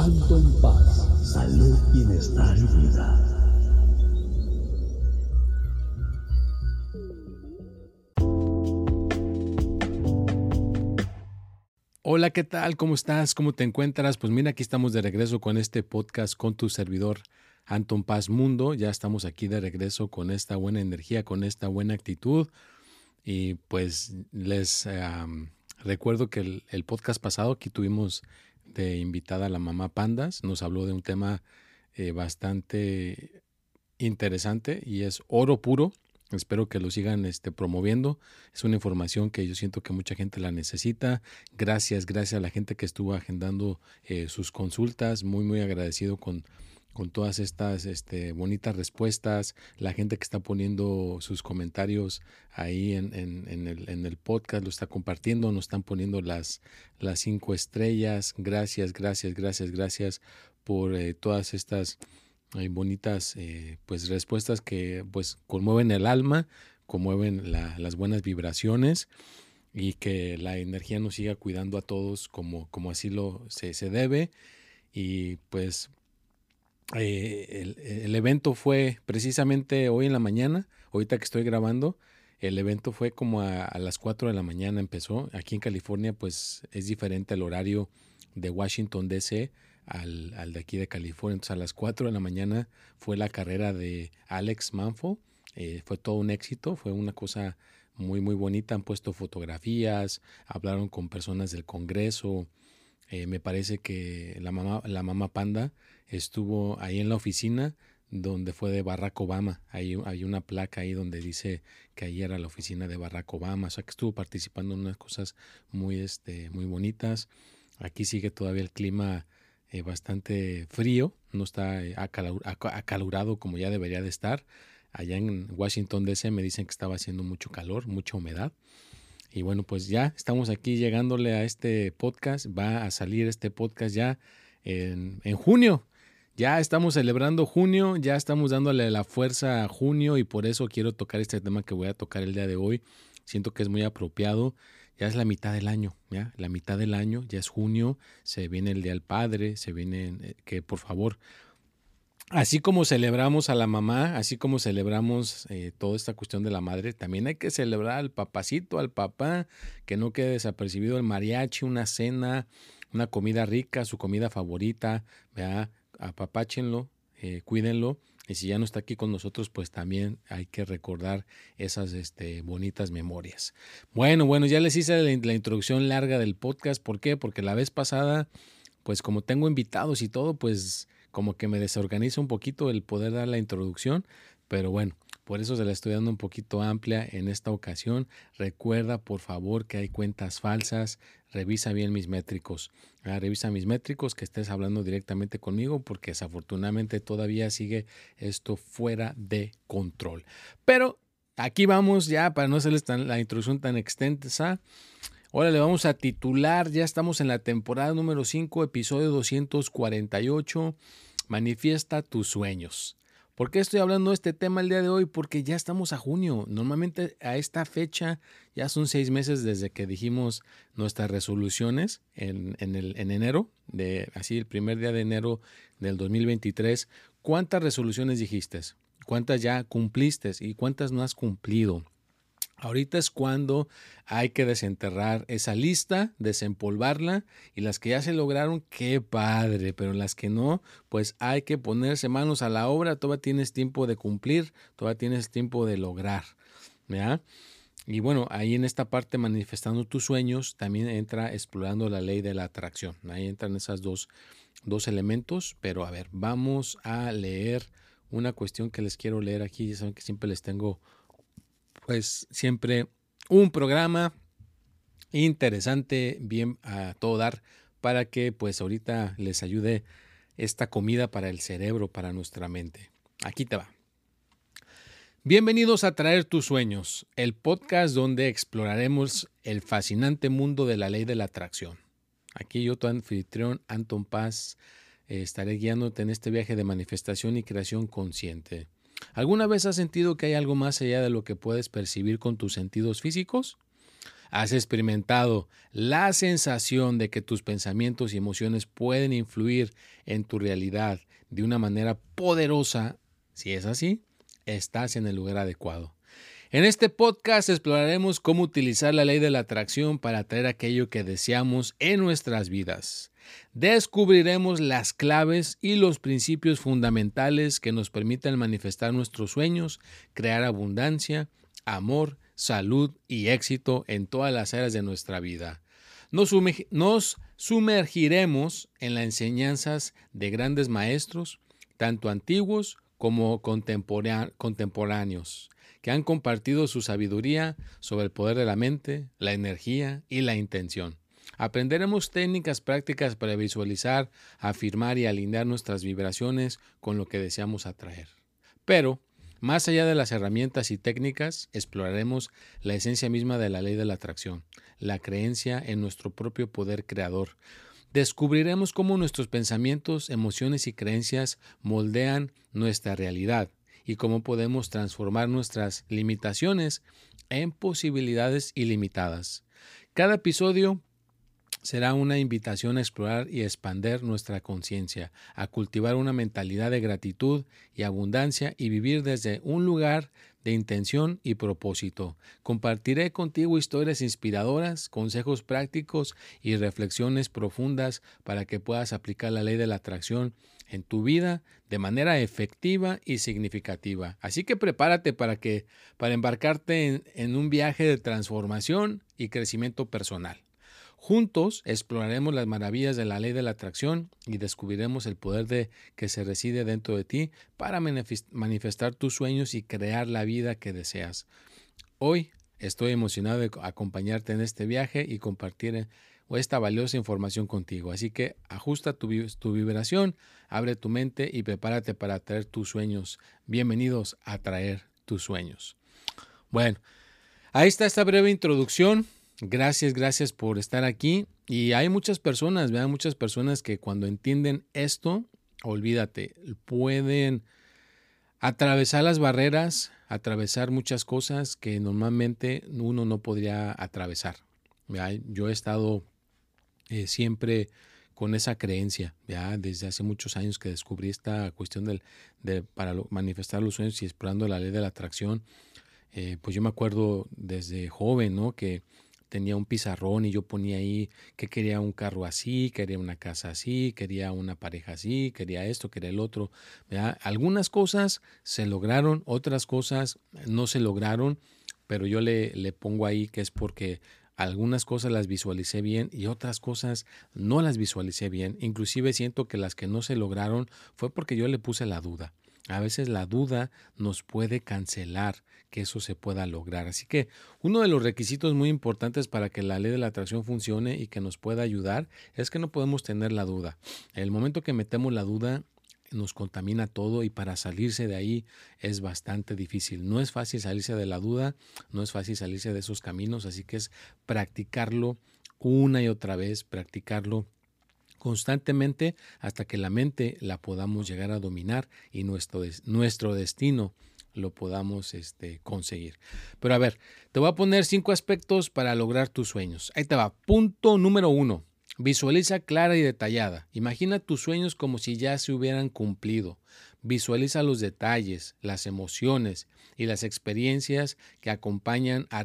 Anton Paz, salud, bienestar y vida. Hola, ¿qué tal? ¿Cómo estás? ¿Cómo te encuentras? Pues mira, aquí estamos de regreso con este podcast con tu servidor Anton Paz Mundo. Ya estamos aquí de regreso con esta buena energía, con esta buena actitud. Y pues les recuerdo que el, podcast pasado aquí tuvimos de invitada la mamá Pandas. Nos habló de un tema eh, bastante interesante y es oro puro. Espero que lo sigan este, promoviendo. Es una información que yo siento que mucha gente la necesita. Gracias, gracias a la gente que estuvo agendando eh, sus consultas. Muy, muy agradecido con, con todas estas este, bonitas respuestas, la gente que está poniendo sus comentarios ahí en, en, el, en, el, podcast, lo está compartiendo, nos están poniendo las, las cinco estrellas. Gracias, gracias, gracias, gracias por eh, todas estas bonitas eh, pues respuestas que pues conmueven el alma, conmueven las buenas vibraciones y que la energía nos siga cuidando a todos como, como así lo se, se debe. Y pues eh, el, evento fue precisamente hoy en la mañana, ahorita que estoy grabando, el evento fue como a, las 4 de la mañana empezó. Aquí en California pues es diferente el horario de Washington DC al, de aquí de California. Entonces a las 4 de la mañana fue la carrera de Alex Manfo. Eh, fue todo un éxito, fue una cosa muy, muy bonita. Han puesto fotografías, hablaron con personas del Congreso. Eh, me parece que la mamá, la mamá Panda estuvo ahí en la oficina donde fue de Barack Obama. Hay, hay una placa ahí donde dice que ahí era la oficina de Barack Obama. O sea que estuvo participando en unas cosas muy, este, muy bonitas. Aquí sigue todavía el clima eh, bastante frío, no está eh, acalurado como ya debería de estar. Allá en Washington DC me dicen que estaba haciendo mucho calor, mucha humedad. Y bueno, pues ya estamos aquí llegándole a este podcast. Va a salir este podcast ya en, en junio. Ya estamos celebrando junio, ya estamos dándole la fuerza a junio y por eso quiero tocar este tema que voy a tocar el día de hoy. Siento que es muy apropiado ya es la mitad del año, ya, la mitad del año, ya es junio, se viene el Día del Padre, se viene, eh, que por favor, así como celebramos a la mamá, así como celebramos eh, toda esta cuestión de la madre, también hay que celebrar al papacito, al papá, que no quede desapercibido el mariachi, una cena, una comida rica, su comida favorita, vea, apapáchenlo, eh, cuídenlo y si ya no está aquí con nosotros, pues también hay que recordar esas este, bonitas memorias. Bueno, bueno, ya les hice la, la, introducción larga del podcast. ¿Por qué? Porque la vez pasada, pues como tengo invitados y todo, pues como que me desorganiza un poquito el poder dar la introducción. Pero bueno, por eso se la estoy dando un poquito amplia en esta ocasión. Recuerda, por favor, que hay cuentas falsas. Revisa bien mis métricos. Ah, revisa mis métricos, que estés hablando directamente conmigo, porque desafortunadamente todavía sigue esto fuera de control. Pero aquí vamos ya, para no hacerles tan, la introducción tan extensa. Ahora le vamos a titular, ya estamos en la temporada número 5, episodio 248. Manifiesta tus sueños. ¿Por qué estoy hablando de este tema el día de hoy? Porque ya estamos a junio. Normalmente a esta fecha ya son seis meses desde que dijimos nuestras resoluciones en, enero, de, así el primer día de enero del 2023. ¿Cuántas resoluciones dijiste? ¿Cuántas ya cumpliste y cuántas no has cumplido? Ahorita es cuando hay que desenterrar esa lista, desempolvarla y las que ya se lograron, qué padre, pero las que no, pues hay que ponerse manos a la obra, todavía tienes tiempo de cumplir, todavía tienes tiempo de lograr. ¿ya? Y bueno, ahí en esta parte manifestando tus sueños también entra explorando la ley de la atracción. Ahí entran esas dos, dos elementos, pero a ver, vamos a leer una cuestión que les quiero leer aquí. Ya saben que siempre les tengo, pues siempre un programa interesante, bien a todo dar, para que pues ahorita les ayude esta comida para el cerebro, para nuestra mente. Aquí te va. Bienvenidos a Traer tus sueños, el podcast donde exploraremos el fascinante mundo de la ley de la atracción. Aquí yo, tu anfitrión, Anton Paz, eh, estaré guiándote en este viaje de manifestación y creación consciente. ¿Alguna vez has sentido que hay algo más allá de lo que puedes percibir con tus sentidos físicos? ¿Has experimentado la sensación de que tus pensamientos y emociones pueden influir en tu realidad de una manera poderosa? Si es así, estás en el lugar adecuado. En este podcast exploraremos cómo utilizar la ley de la atracción para atraer aquello que deseamos en nuestras vidas. Descubriremos las claves y los principios fundamentales que nos permiten manifestar nuestros sueños, crear abundancia, amor, salud y éxito en todas las áreas de nuestra vida. Nos, sumergiremos en las enseñanzas de grandes maestros, tanto antiguos como contemporáneos, que han compartido su sabiduría sobre el poder de la mente, la energía y la intención. Aprenderemos técnicas prácticas para visualizar, afirmar y alinear nuestras vibraciones con lo que deseamos atraer. Pero, más allá de las herramientas y técnicas, exploraremos la esencia misma de la ley de la atracción, la creencia en nuestro propio poder creador, descubriremos cómo nuestros pensamientos, emociones y creencias moldean nuestra realidad y cómo podemos transformar nuestras limitaciones en posibilidades ilimitadas. Cada episodio será una invitación a explorar y expander nuestra conciencia, a cultivar una mentalidad de gratitud y abundancia y vivir desde un lugar de intención y propósito. Compartiré contigo historias inspiradoras, consejos prácticos y reflexiones profundas para que puedas aplicar la ley de la atracción en tu vida de manera efectiva y significativa. Así que prepárate para que para embarcarte en, en un viaje de transformación y crecimiento personal. Juntos exploraremos las maravillas de la ley de la atracción y descubriremos el poder de que se reside dentro de ti para manifestar tus sueños y crear la vida que deseas. Hoy estoy emocionado de acompañarte en este viaje y compartir eh, esta valiosa información contigo. Así que ajusta tu, vibración, abre tu mente y prepárate para atraer tus sueños. Bienvenidos a traer tus sueños. Bueno, ahí está esta breve introducción. Gracias, gracias por estar aquí. Y hay muchas personas, vean, muchas personas que cuando entienden esto, olvídate, pueden atravesar las barreras, atravesar muchas cosas que normalmente uno no podría atravesar. Yo he estado eh, siempre con esa creencia, ya desde hace muchos años que descubrí esta cuestión del, de, para manifestar los sueños y explorando la ley de la atracción. Eh, pues yo me acuerdo desde joven, ¿no? Que tenía un pizarrón y yo ponía ahí que quería un carro así, quería una casa así, quería una pareja así, quería esto, quería el otro. Algunas cosas se lograron, otras cosas no se lograron, pero yo le, le pongo ahí que es porque algunas cosas las visualicé bien y otras cosas no las visualicé bien. Inclusive siento que las que no se lograron fue porque yo le puse la duda. A veces la duda nos puede cancelar que eso se pueda lograr. Así que uno de los requisitos muy importantes para que la ley de la atracción funcione y que nos pueda ayudar es que no podemos tener la duda. El momento que metemos la duda nos contamina todo y para salirse de ahí es bastante difícil. No es fácil salirse de la duda, no es fácil salirse de esos caminos, así que es practicarlo una y otra vez, practicarlo constantemente hasta que la mente la podamos llegar a dominar y nuestro, nuestro destino lo podamos este, conseguir. Pero a ver, te voy a poner cinco aspectos para lograr tus sueños. Ahí te va. Punto número uno. Visualiza clara y detallada. Imagina tus sueños como si ya se hubieran cumplido. Visualiza los detalles, las emociones y las experiencias que acompañan a,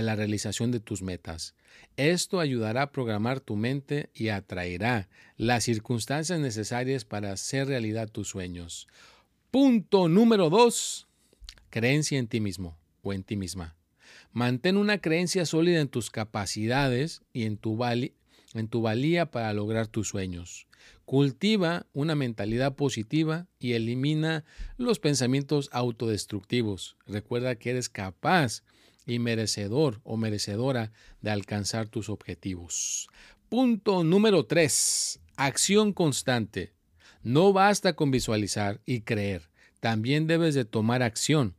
la realización de tus metas. Esto ayudará a programar tu mente y atraerá las circunstancias necesarias para hacer realidad tus sueños. Punto número dos. Creencia en ti mismo o en ti misma. Mantén una creencia sólida en tus capacidades y en tu, en tu valía para lograr tus sueños. Cultiva una mentalidad positiva y elimina los pensamientos autodestructivos. Recuerda que eres capaz y merecedor o merecedora de alcanzar tus objetivos. Punto número 3. Acción constante. No basta con visualizar y creer, también debes de tomar acción.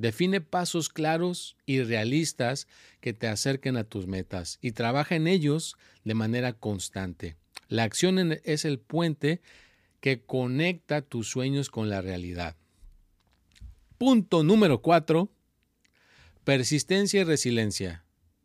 Define pasos claros y realistas que te acerquen a tus metas y trabaja en ellos de manera constante. La acción es el puente que conecta tus sueños con la realidad. Punto número 4. Persistencia y resiliencia.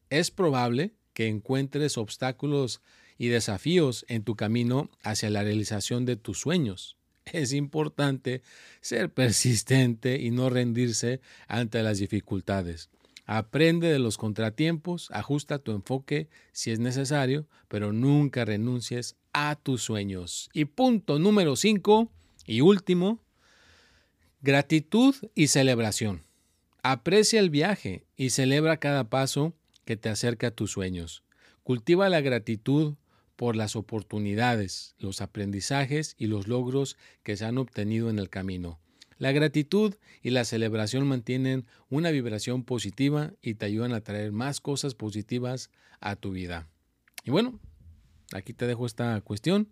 Es probable que encuentres obstáculos y desafíos en tu camino hacia la realización de tus sueños. Es importante ser persistente y no rendirse ante las dificultades. Aprende de los contratiempos, ajusta tu enfoque si es necesario, pero nunca renuncies a tus sueños. Y punto número 5 y último, gratitud y celebración. Aprecia el viaje y celebra cada paso que te acerca a tus sueños. Cultiva la gratitud por las oportunidades, los aprendizajes y los logros que se han obtenido en el camino. La gratitud y la celebración mantienen una vibración positiva y te ayudan a traer más cosas positivas a tu vida. Y bueno, aquí te dejo esta cuestión.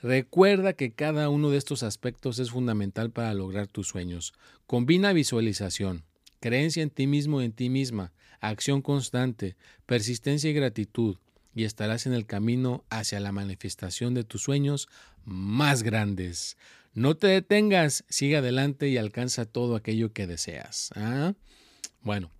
Recuerda que cada uno de estos aspectos es fundamental para lograr tus sueños. Combina visualización, creencia en ti mismo en ti misma, acción constante, persistencia y gratitud, y estarás en el camino hacia la manifestación de tus sueños más grandes. No te detengas, sigue adelante y alcanza todo aquello que deseas. ¿ah? Bueno,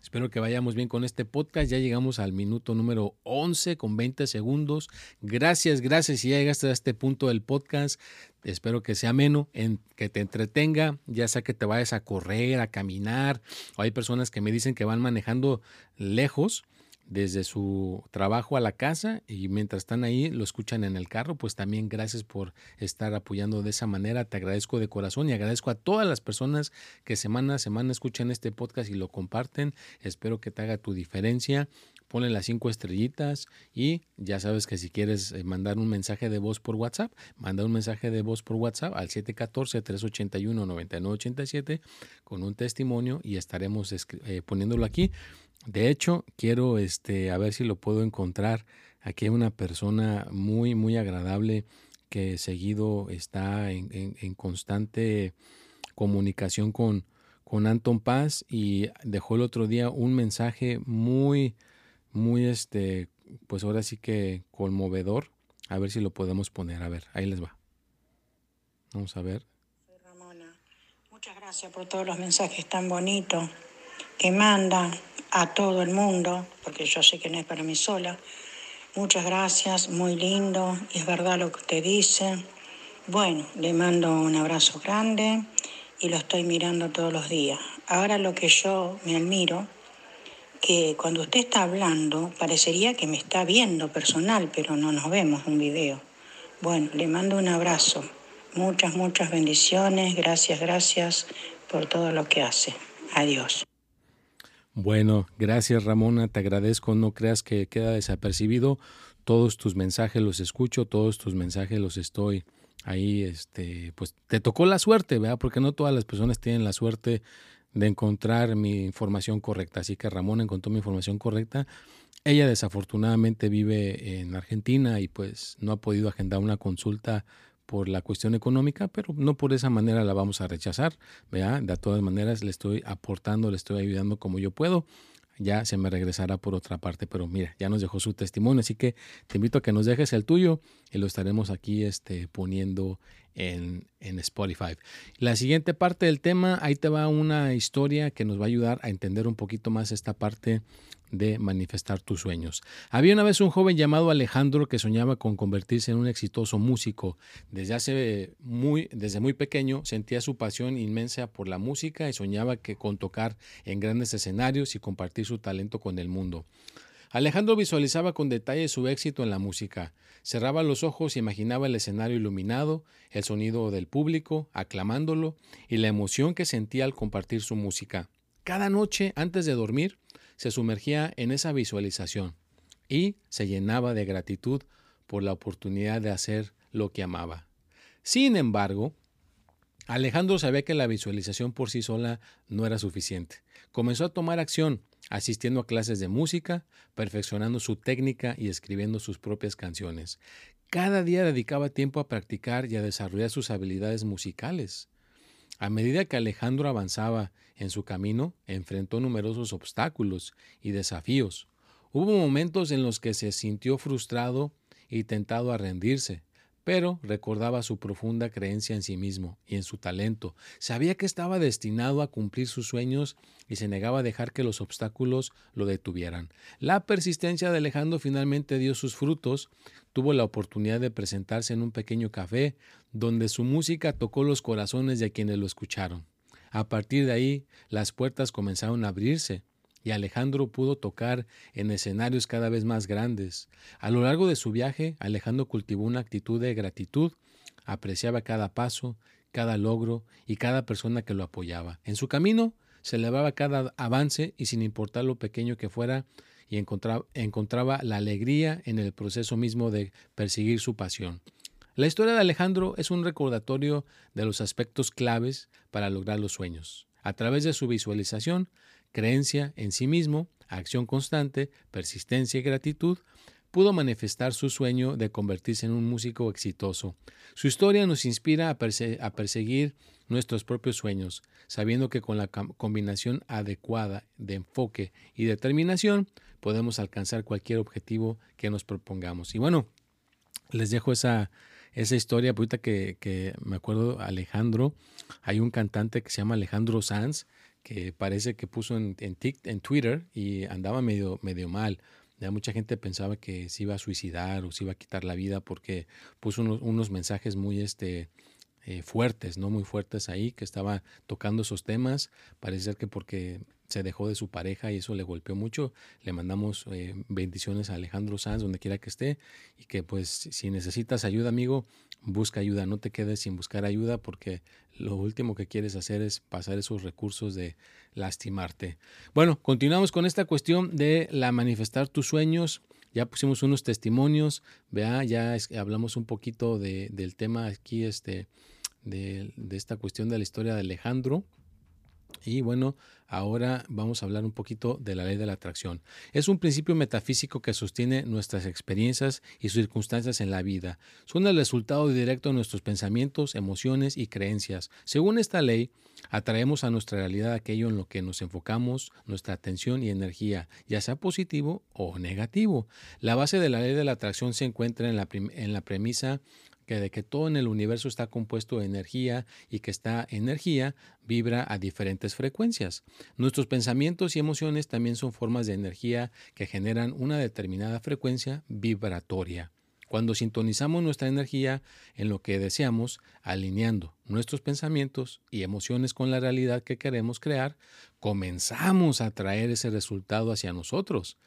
espero que vayamos bien con este podcast. Ya llegamos al minuto número 11 con 20 segundos. Gracias, gracias. Si ya llegaste a este punto del podcast, espero que sea ameno, en, que te entretenga, ya sea que te vayas a correr, a caminar. Hay personas que me dicen que van manejando lejos desde su trabajo a la casa y mientras están ahí lo escuchan en el carro, pues también gracias por estar apoyando de esa manera. Te agradezco de corazón y agradezco a todas las personas que semana a semana escuchan este podcast y lo comparten. Espero que te haga tu diferencia. Ponle las cinco estrellitas y ya sabes que si quieres eh, mandar un mensaje de voz por WhatsApp, manda un mensaje de voz por WhatsApp al 714-381-9987 con un testimonio y estaremos eh, poniéndolo aquí. De hecho, quiero este, a ver si lo puedo encontrar. Aquí hay una persona muy, muy agradable que seguido está en, constante comunicación con, con Anton Paz y dejó el otro día un mensaje muy, muy, este, pues ahora sí que conmovedor. A ver si lo podemos poner. A ver, ahí les va. Vamos a ver. Ramona. Muchas gracias por todos los mensajes tan bonitos que mandan a todo el mundo, porque yo sé que no es para mí sola. Muchas gracias, muy lindo, es verdad lo que usted dice. Bueno, le mando un abrazo grande y lo estoy mirando todos los días. Ahora lo que yo me admiro, que cuando usted está hablando, parecería que me está viendo personal, pero no nos vemos un video. Bueno, le mando un abrazo. Muchas, muchas bendiciones. Gracias, gracias por todo lo que hace. Adiós. Bueno, gracias Ramona, te agradezco, no creas que queda desapercibido. Todos tus mensajes los escucho, todos tus mensajes los estoy ahí, este, pues te tocó la suerte, ¿verdad? Porque no todas las personas tienen la suerte de encontrar mi información correcta. Así que Ramona encontró mi información correcta. Ella desafortunadamente vive en Argentina y pues no ha podido agendar una consulta por la cuestión económica, pero no por esa manera la vamos a rechazar, ¿verdad? De todas maneras le estoy aportando, le estoy ayudando como yo puedo. Ya se me regresará por otra parte, pero mira, ya nos dejó su testimonio, así que te invito a que nos dejes el tuyo y lo estaremos aquí este, poniendo en, Spotify. La siguiente parte del tema, ahí te va una historia que nos va a ayudar a entender un poquito más esta parte de manifestar tus sueños. Había una vez un joven llamado Alejandro que soñaba con convertirse en un exitoso músico. Desde hace muy, desde muy pequeño sentía su pasión inmensa por la música y soñaba que con tocar en grandes escenarios y compartir su talento con el mundo. Alejandro visualizaba con detalle su éxito en la música. Cerraba los ojos y imaginaba el escenario iluminado, el sonido del público, aclamándolo y la emoción que sentía al compartir su música. Cada noche antes de dormir se sumergía en esa visualización y se llenaba de gratitud por la oportunidad de hacer lo que amaba. Sin embargo, Alejandro sabía que la visualización por sí sola no era suficiente. Comenzó a tomar acción, asistiendo a clases de música, perfeccionando su técnica y escribiendo sus propias canciones. Cada día dedicaba tiempo a practicar y a desarrollar sus habilidades musicales. A medida que Alejandro avanzaba en su camino, enfrentó numerosos obstáculos y desafíos. Hubo momentos en los que se sintió frustrado y tentado a rendirse, pero recordaba su profunda creencia en sí mismo y en su talento. Sabía que estaba destinado a cumplir sus sueños y se negaba a dejar que los obstáculos lo detuvieran. La persistencia de Alejandro finalmente dio sus frutos. Tuvo la oportunidad de presentarse en un pequeño café donde su música tocó los corazones de quienes lo escucharon. A partir de ahí, las puertas comenzaron a abrirse y Alejandro pudo tocar en escenarios cada vez más grandes. A lo largo de su viaje, Alejandro cultivó una actitud de gratitud, apreciaba cada paso, cada logro y cada persona que lo apoyaba. En su camino, celebraba cada avance y sin importar lo pequeño que fuera, y encontraba, encontraba la alegría en el proceso mismo de perseguir su pasión. La historia de Alejandro es un recordatorio de los aspectos claves para lograr los sueños. A través de su visualización, creencia en sí mismo, acción constante, persistencia y gratitud, pudo manifestar su sueño de convertirse en un músico exitoso. Su historia nos inspira a, perseguir nuestros propios sueños, sabiendo que con la combinación adecuada de enfoque y determinación podemos alcanzar cualquier objetivo que nos propongamos. Y bueno, les dejo esa, esa historia, ahorita que, que me acuerdo Alejandro, hay un cantante que se llama Alejandro Sanz, que parece que puso en, en, en Twitter y andaba medio, medio mal. Ya mucha gente pensaba que se iba a suicidar o se iba a quitar la vida porque puso unos, unos mensajes muy este, eh, fuertes, no muy fuertes ahí, que estaba tocando esos temas. Parece ser que porque se dejó de su pareja y eso le golpeó mucho. Le mandamos eh, bendiciones a Alejandro Sanz, donde quiera que esté, y que pues si necesitas ayuda, amigo, busca ayuda, no te quedes sin buscar ayuda porque lo último que quieres hacer es pasar esos recursos de lastimarte. Bueno, continuamos con esta cuestión de la manifestar tus sueños. Ya pusimos unos testimonios, vea, ya hablamos un poquito de, del tema aquí, este, de, de esta cuestión de la historia de Alejandro. Y bueno, ahora vamos a hablar un poquito de la ley de la atracción. Es un principio metafísico que sostiene nuestras experiencias y circunstancias en la vida. Son el resultado directo de nuestros pensamientos, emociones y creencias. Según esta ley, atraemos a nuestra realidad aquello en lo que nos enfocamos nuestra atención y energía, ya sea positivo o negativo. La base de la ley de la atracción se encuentra en la, en la premisa que de que todo en el universo está compuesto de energía y que esta energía vibra a diferentes frecuencias. Nuestros pensamientos y emociones también son formas de energía que generan una determinada frecuencia vibratoria. Cuando sintonizamos nuestra energía en lo que deseamos, alineando nuestros pensamientos y emociones con la realidad que queremos crear, comenzamos a traer ese resultado hacia nosotros.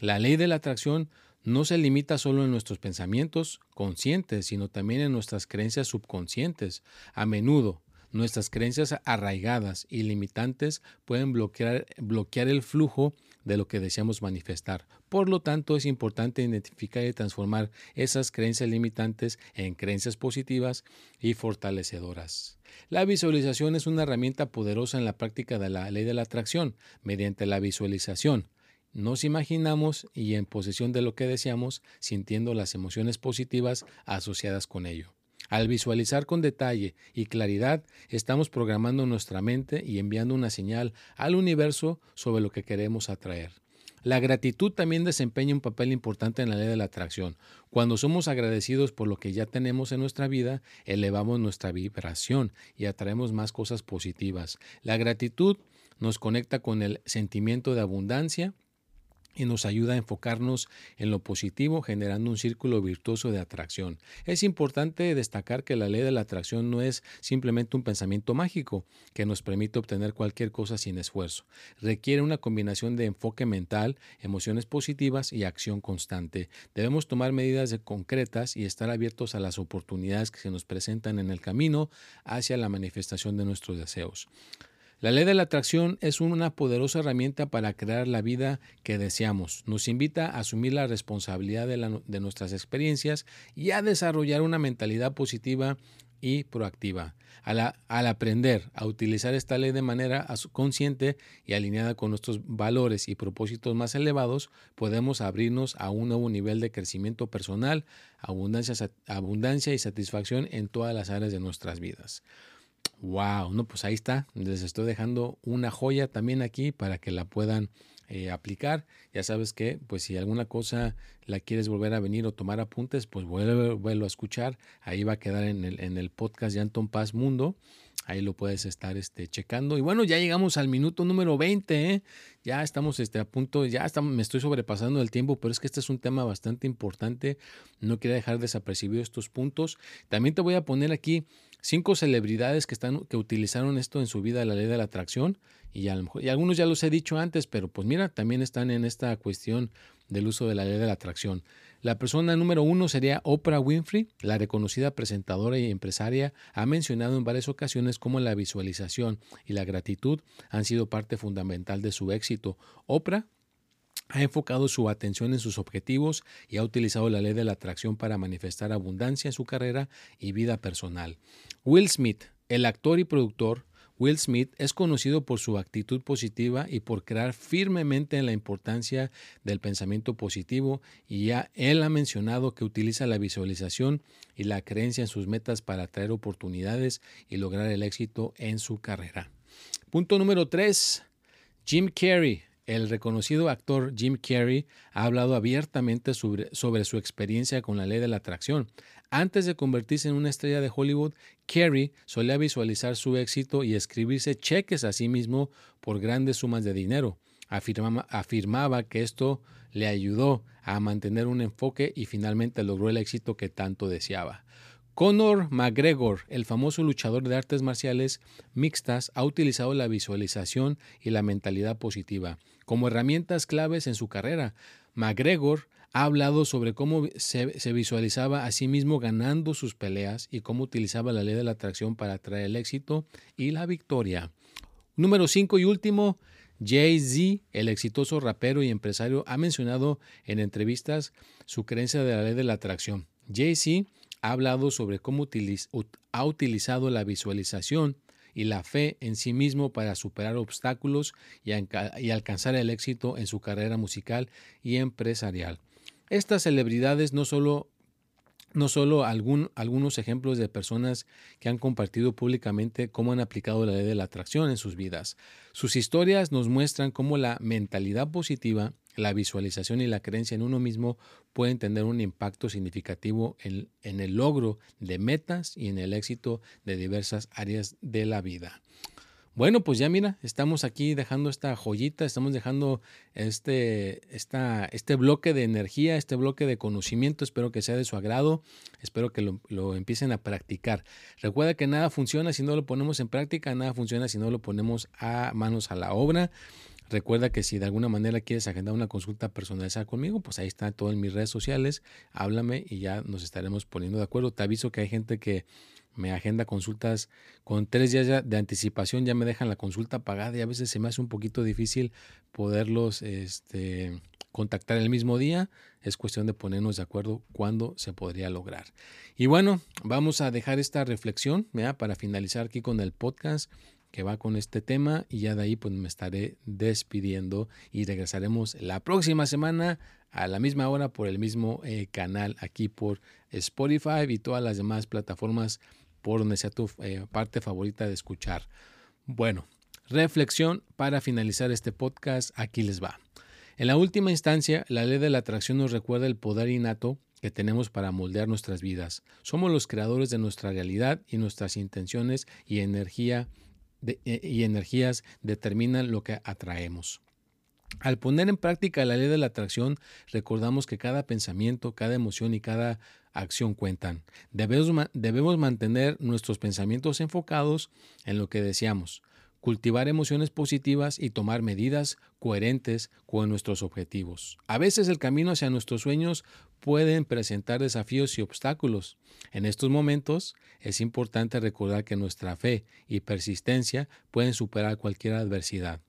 La ley de la atracción no se limita solo en nuestros pensamientos conscientes, sino también en nuestras creencias subconscientes. A menudo, nuestras creencias arraigadas y limitantes pueden bloquear, bloquear el flujo de lo que deseamos manifestar. Por lo tanto, es importante identificar y transformar esas creencias limitantes en creencias positivas y fortalecedoras. La visualización es una herramienta poderosa en la práctica de la ley de la atracción. Mediante la visualización, nos imaginamos y en posesión de lo que deseamos, sintiendo las emociones positivas asociadas con ello. Al visualizar con detalle y claridad, estamos programando nuestra mente y enviando una señal al universo sobre lo que queremos atraer. La gratitud también desempeña un papel importante en la ley de la atracción. Cuando somos agradecidos por lo que ya tenemos en nuestra vida, elevamos nuestra vibración y atraemos más cosas positivas. La gratitud nos conecta con el sentimiento de abundancia y nos ayuda a enfocarnos en lo positivo generando un círculo virtuoso de atracción. Es importante destacar que la ley de la atracción no es simplemente un pensamiento mágico que nos permite obtener cualquier cosa sin esfuerzo. Requiere una combinación de enfoque mental, emociones positivas y acción constante. Debemos tomar medidas concretas y estar abiertos a las oportunidades que se nos presentan en el camino hacia la manifestación de nuestros deseos. La ley de la atracción es una poderosa herramienta para crear la vida que deseamos. Nos invita a asumir la responsabilidad de, nuestras experiencias y a desarrollar una mentalidad positiva y proactiva. Al, aprender a utilizar esta ley de manera consciente y alineada con nuestros valores y propósitos más elevados, podemos abrirnos a un nuevo nivel de crecimiento personal, abundancia, y satisfacción en todas las áreas de nuestras vidas. Wow, no, pues ahí está. Les estoy dejando una joya también aquí para que la puedan eh, aplicar. Ya sabes que, pues si alguna cosa la quieres volver a venir o tomar apuntes, pues vuelve, a escuchar. Ahí va a quedar en el, en el podcast de Anton Paz Mundo. Ahí lo puedes estar este, checando. Y bueno, ya llegamos al minuto número 20. ¿eh? Ya estamos este, a punto, ya me estoy sobrepasando el tiempo, pero es que este es un tema bastante importante. No quiero dejar desapercibido estos puntos. También te voy a poner aquí cinco celebridades que, están, que utilizaron esto en su vida, la ley de la atracción. Y, a lo mejor, y algunos ya los he dicho antes, pero pues mira, también están en esta cuestión del uso de la ley de la atracción. La persona número uno sería Oprah Winfrey. La reconocida presentadora y empresaria ha mencionado en varias ocasiones cómo la visualización y la gratitud han sido parte fundamental de su éxito. Oprah ha enfocado su atención en sus objetivos y ha utilizado la ley de la atracción para manifestar abundancia en su carrera y vida personal. Will Smith, el actor y productor, Will Smith es conocido por su actitud positiva y por crear firmemente en la importancia del pensamiento positivo y ya él ha mencionado que utiliza la visualización y la creencia en sus metas para atraer oportunidades y lograr el éxito en su carrera. Punto número 3. Jim Carrey. El reconocido actor Jim Carrey ha hablado abiertamente sobre, sobre, su experiencia con la ley de la atracción. Antes de convertirse en una estrella de Hollywood, Carey solía visualizar su éxito y escribirse cheques a sí mismo por grandes sumas de dinero. afirmaba que esto le ayudó a mantener un enfoque y finalmente logró el éxito que tanto deseaba. Conor McGregor, el famoso luchador de artes marciales mixtas, ha utilizado la visualización y la mentalidad positiva como herramientas claves en su carrera. McGregor ha hablado sobre cómo se, visualizaba a sí mismo ganando sus peleas y cómo utilizaba la ley de la atracción para atraer el éxito y la victoria. Número 5 y último, Jay-Z, el exitoso rapero y empresario, ha mencionado en entrevistas su creencia de la ley de la atracción. Jay-Z ha hablado sobre cómo ha utilizado la visualización y la fe en sí mismo para superar obstáculos y alcanzar el éxito en su carrera musical y empresarial. Estas celebridades no solo no solo algún, algunos ejemplos de personas que han compartido públicamente cómo han aplicado la ley de la atracción en sus vidas. Sus historias nos muestran cómo la mentalidad positiva, la visualización y la creencia en uno mismo pueden tener un impacto significativo en el logro de metas y en el éxito de diversas áreas de la vida. Bueno, pues ya mira, estamos aquí dejando esta joyita, estamos dejando este, esta, este bloque de energía, este bloque de conocimiento, espero que sea de su agrado, espero que lo, lo, empiecen a practicar. Recuerda que nada funciona si no lo ponemos en práctica, nada funciona si no lo ponemos a manos a la obra. Recuerda que si de alguna manera quieres agendar una consulta personalizada conmigo, pues ahí está todo en mis redes sociales, háblame y ya nos estaremos poniendo de acuerdo. Te aviso que hay gente que me agenda consultas con tres días de anticipación, ya me dejan la consulta pagada y a veces se me hace un poquito difícil poderlos este, contactar el mismo día. Es cuestión de ponernos de acuerdo cuándo se podría lograr. Y bueno, vamos a dejar esta reflexión para finalizar aquí con el podcast que va con este tema y ya de ahí pues me estaré despidiendo y regresaremos la próxima semana a la misma hora por el mismo eh, canal aquí por Spotify y todas las demás plataformas por donde sea tu eh, parte favorita de escuchar. Bueno, reflexión para finalizar este podcast, aquí les va. En la última instancia, la ley de la atracción nos recuerda el poder innato que tenemos para moldear nuestras vidas. Somos los creadores de nuestra realidad y nuestras intenciones y energía eh, y energías determinan lo que atraemos. Al poner en práctica la ley de la atracción, recordamos que cada pensamiento, cada emoción y cada acción cuentan. Debemos, debemos, mantener nuestros pensamientos enfocados en lo que deseamos, cultivar emociones positivas y tomar medidas coherentes con nuestros objetivos. A veces el camino hacia nuestros sueños pueden presentar desafíos y obstáculos. En estos momentos es importante recordar que nuestra fe y persistencia pueden superar cualquier adversidad.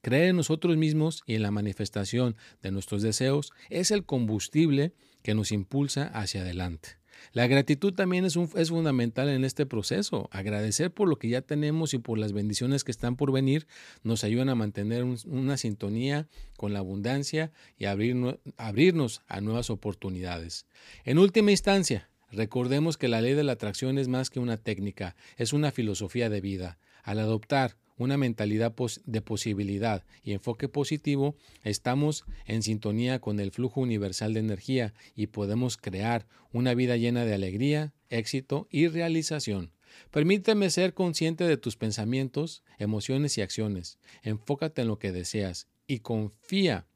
Creer en nosotros mismos y en la manifestación de nuestros deseos es el combustible que nos impulsa hacia adelante. La gratitud también es, es, fundamental en este proceso. Agradecer por lo que ya tenemos y por las bendiciones que están por venir nos ayudan a mantener una sintonía con la abundancia y abrirnos a nuevas oportunidades. En última instancia, recordemos que la ley de la atracción es más que una técnica, es una filosofía de vida. Al adoptar una mentalidad de posibilidad y enfoque positivo, estamos en sintonía con el flujo universal de energía y podemos crear una vida llena de alegría, éxito y realización. Permíteme ser consciente de tus pensamientos, emociones y acciones. Enfócate en lo que deseas y confía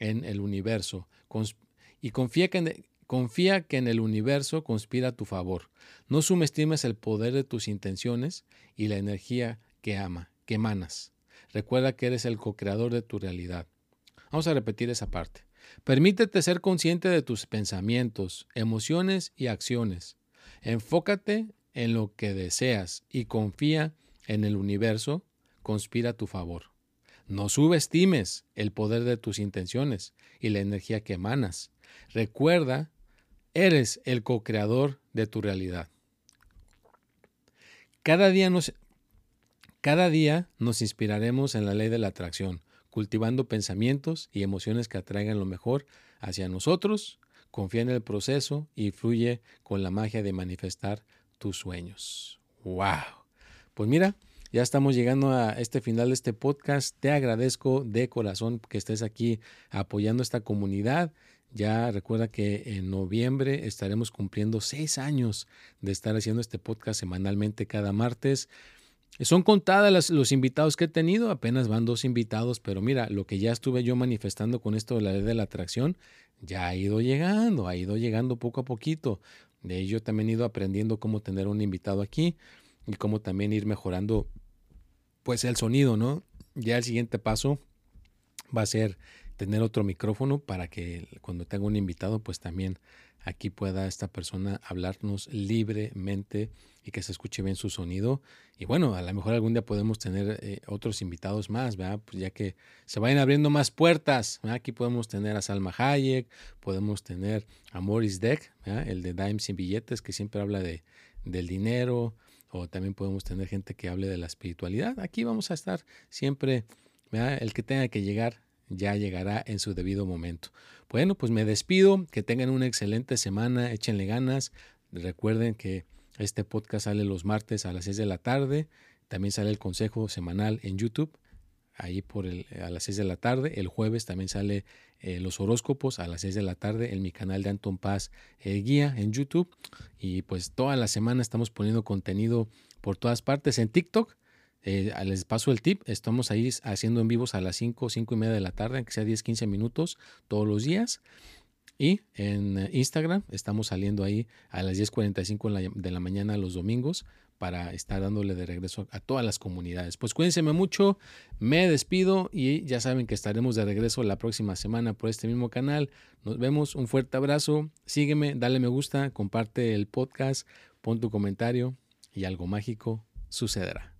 en el universo. Y confía que, confía que en el universo conspira a tu favor. No subestimes el poder de tus intenciones y la energía que ama que emanas. Recuerda que eres el co-creador de tu realidad. Vamos a repetir esa parte. Permítete ser consciente de tus pensamientos, emociones y acciones. Enfócate en lo que deseas y confía en el universo, conspira a tu favor. No subestimes el poder de tus intenciones y la energía que emanas. Recuerda, eres el co-creador de tu realidad. Cada día nos cada día nos inspiraremos en la ley de la atracción, cultivando pensamientos y emociones que atraigan lo mejor hacia nosotros. Confía en el proceso y fluye con la magia de manifestar tus sueños. ¡Wow! Pues mira, ya estamos llegando a este final de este podcast. Te agradezco de corazón que estés aquí apoyando esta comunidad. Ya recuerda que en noviembre estaremos cumpliendo seis años de estar haciendo este podcast semanalmente cada martes. Son contadas los invitados que he tenido, apenas van dos invitados, pero mira, lo que ya estuve yo manifestando con esto de la ley de la atracción, ya ha ido llegando, ha ido llegando poco a poquito. De ello también he ido aprendiendo cómo tener un invitado aquí y cómo también ir mejorando pues el sonido, ¿no? Ya el siguiente paso va a ser tener otro micrófono para que cuando tenga un invitado pues también aquí pueda esta persona hablarnos libremente y que se escuche bien su sonido. Y bueno, a lo mejor algún día podemos tener eh, otros invitados más, ¿verdad? Pues ya que se vayan abriendo más puertas. Aquí podemos tener a Salma Hayek, podemos tener a Morris Deck, el de Dimes sin billetes, que siempre habla de, del dinero. O también podemos tener gente que hable de la espiritualidad. Aquí vamos a estar siempre, el que tenga que llegar ya llegará en su debido momento. Bueno, pues me despido, que tengan una excelente semana, échenle ganas. Recuerden que este podcast sale los martes a las 6 de la tarde, también sale el consejo semanal en YouTube, ahí por el, a las 6 de la tarde. El jueves también sale eh, los horóscopos a las 6 de la tarde en mi canal de Anton Paz eh, Guía en YouTube. Y pues toda la semana estamos poniendo contenido por todas partes en TikTok. Eh, les paso el tip, estamos ahí haciendo en vivos a las 5, 5 y media de la tarde, aunque sea 10, 15 minutos todos los días. Y en eh, Instagram estamos saliendo ahí a las 10.45 de la mañana los domingos para estar dándole de regreso a todas las comunidades. Pues cuídense mucho, me despido y ya saben que estaremos de regreso la próxima semana por este mismo canal. Nos vemos, un fuerte abrazo, sígueme, dale me gusta, comparte el podcast, pon tu comentario y algo mágico sucederá.